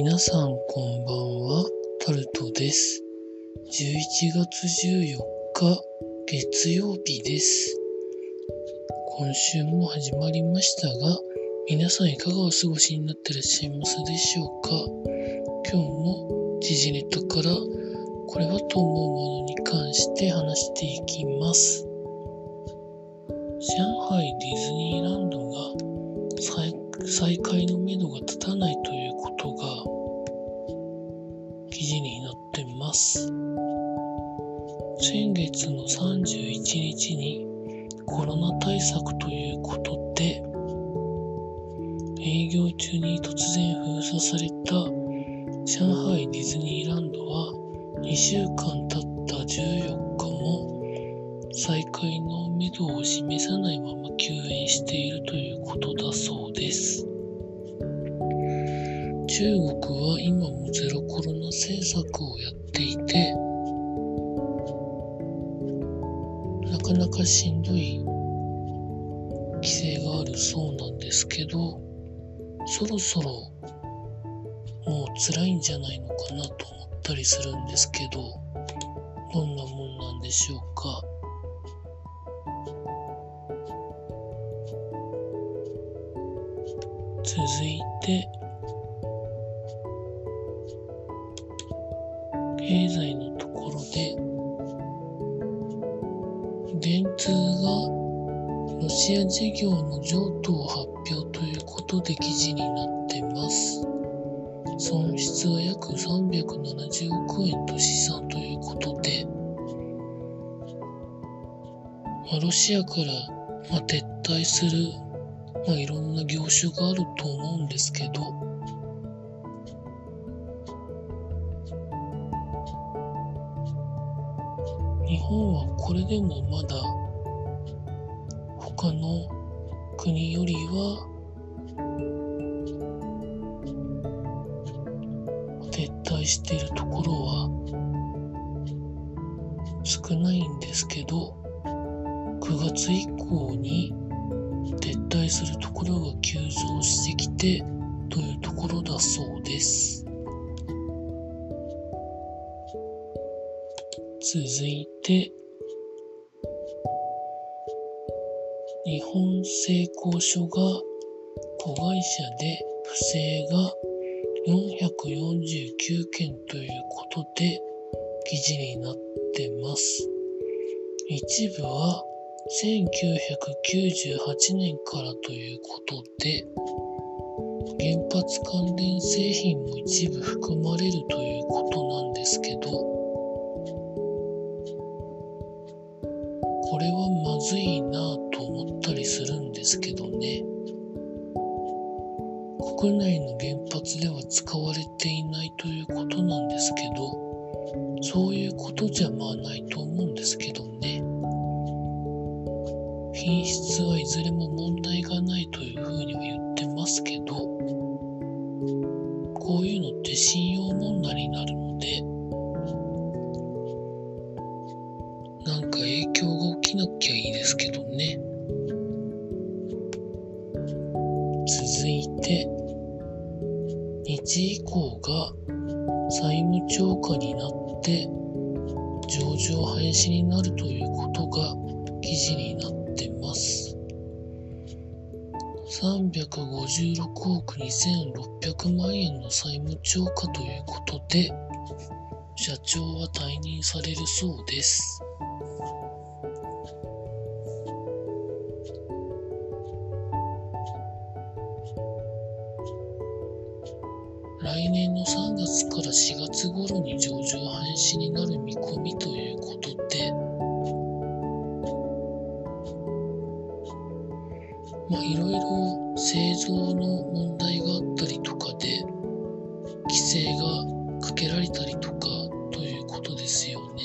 皆さんこんばんは、タルトです。11月14日、月曜日です。今週も始まりましたが、皆さんいかがお過ごしになってらっしゃいますでしょうか？今日も時事ネタからこれはと思うものに関して話していきます。上海ディズニーランドが再再開のめどが立たない記事になってます。先月の31日にコロナ対策ということで営業中に突然封鎖された上海ディズニーランドは2週間経った14日も再開のめどを示さないまま休園しているということだそうです。中国は今もゼロコロナ政策をやっていて、なかなかしんどい規制があるそうなんですけど、そろそろもう辛いんじゃないのかなと思ったりするんですけど、どんなもんなんでしょうか。続いて、経済のところで、電通がロシア事業の譲渡を発表ということで記事になってます。損失は約370億円と試算ということで、まあ、ロシアから、まあ、撤退する、まあ、いろんな業種があると思うんですけど、日本はこれでもまだ他の国よりは撤退しているところは少ないんですけど9月以降に撤退するところが急増してきてというところだそうです。続いて日本製鋼所が子会社で不正が449件ということで記事になってます。一部は1998年からということで原発関連製品も一部含まれるということなんですけどずいなと思ったりするんですけどね。国内の原発では使われていないということなんですけどそういうことじゃまあないと思うんですけどね。品質はいずれも問題がないというふうには言ってますけどこういうのって信用問題になるの続いて、日以降が債務超過になって上場廃止になるということが記事になってます。356億2600万円の債務超過ということで、社長は退任されるそうです。まあいろいろ製造の問題があったりとかで、規制がかけられたりとかということですよね。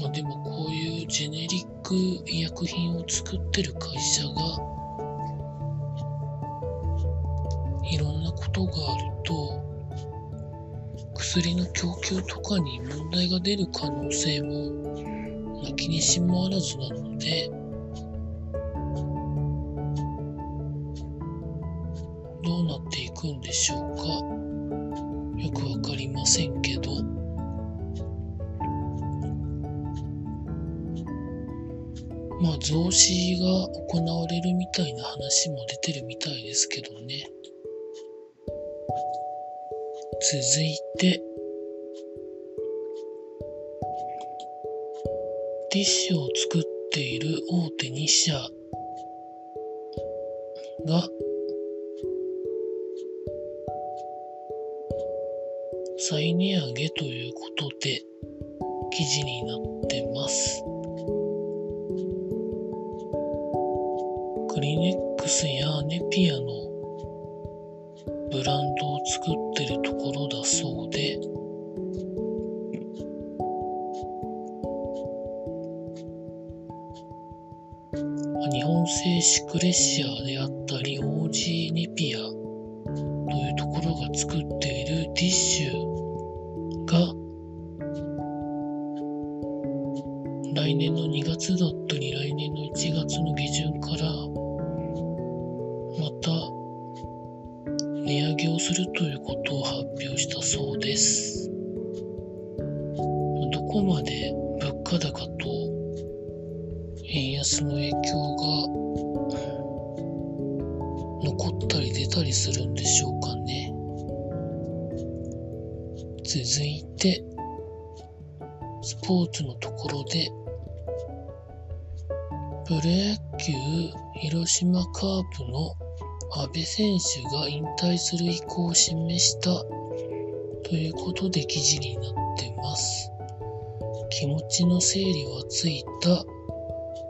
まあでもこういうジェネリック医薬品を作ってる会社がいろんなことがあると薬の供給とかに問題が出る可能性も、まあ、気にしもあらずなので。どうなっていくんでしょうか。よくわかりませんけど。まあ増資が行われるみたいな話も出てるみたいですけどね。続いてティッシュを作っている大手2社が再値上げということで記事になってます。クリネックスやネピアのブランド作ってるところだそうで、日本製シクレシアであったり、オージーネピアというところが作っているティッシュが来年の2月だったり来年の1月の下旬円安の影響が残ったり出たりするんでしょうかね。続いて、スポーツのところで、プロ野球広島カープの阿部選手が引退する意向を示したということで記事になってます。気持ちの整理はついた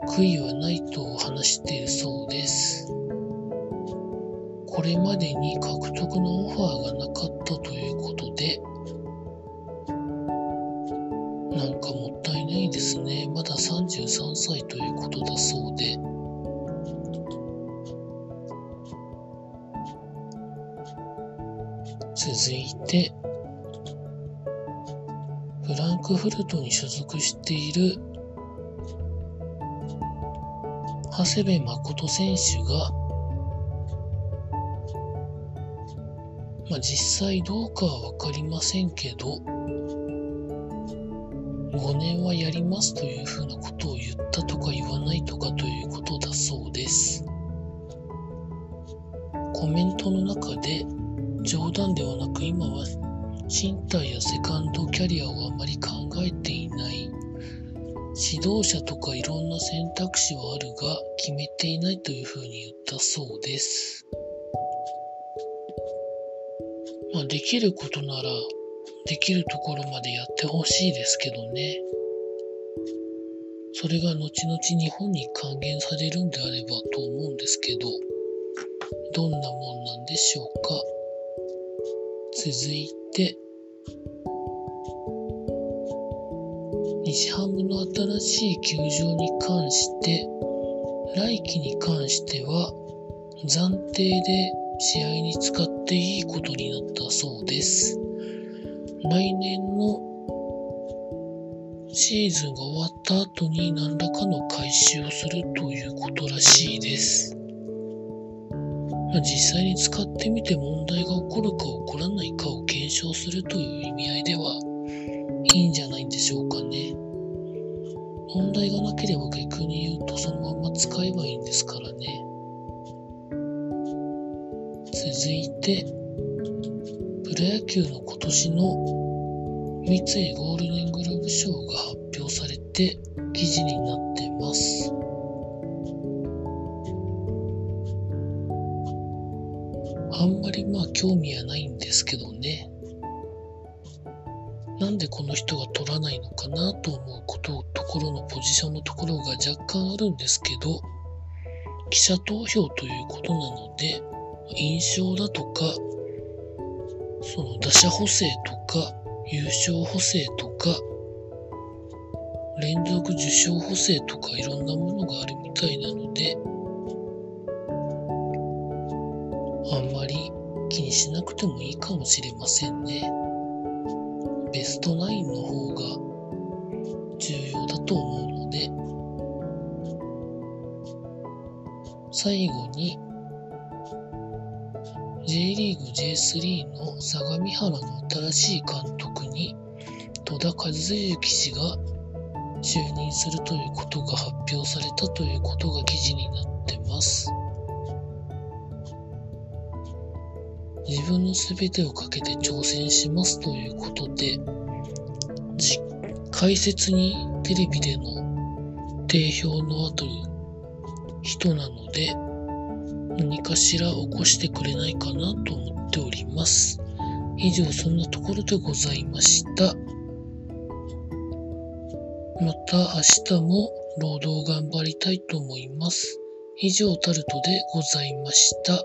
悔いはないと話しているそうです。これまでに獲得のオファーがなかったということで、なんかもったいないですね。まだ33歳ということだそうで。続いて、フランクフルトに所属している長谷部誠選手が、まあ、実際どうかはわかりませんけど、5年はやりますというふうなことを言ったとか言わないとかということだそうです。コメントの中で冗談ではなく今は身体やセカンドキャリアをあまり考えていない指導者とかいろんな選択肢はあるが決めていないというふうに言ったそうです。まあできることならできるところまでやってほしいですけどね。それが後々日本に還元されるんであればと思うんですけど、どんなもんなんでしょうか。続いて、日ハムの新しい球場に関して、来季に関しては暫定で試合に使っていいことになったそうです。来年のシーズンが終わった後に何らかの回収をするということらしいです。実際に使ってみて問題が起こるか起こらないかを検証するという意味合いではいいんじゃないでしょうかね。問題がなければ逆に言うとそのまま使えばいいんですからね。続いて、プロ野球の今年の三井ゴールデングラブ賞が発表されて記事になってます。あんまりまあ興味はないんですけどね。なんでこの人が取らないのかなと思うことところのポジションのところが若干あるんですけど記者投票ということなので印象だとかその打者補正とか優勝補正とか連続受賞補正とかいろんなものがあるみたいなのであんまり気にしなくてもいいかもしれませんね。ベストナインの方が重要だと思うので、最後に J リーグ J3 の相模原の新しい監督に戸田和幸氏が就任するということが発表されたということが記事になってます。自分の全てをかけて挑戦しますということで、解説にテレビでの定評のある人なので、何かしら起こしてくれないかなと思っております。以上、そんなところでございました。また明日も労働頑張りたいと思います。以上タルトでございました。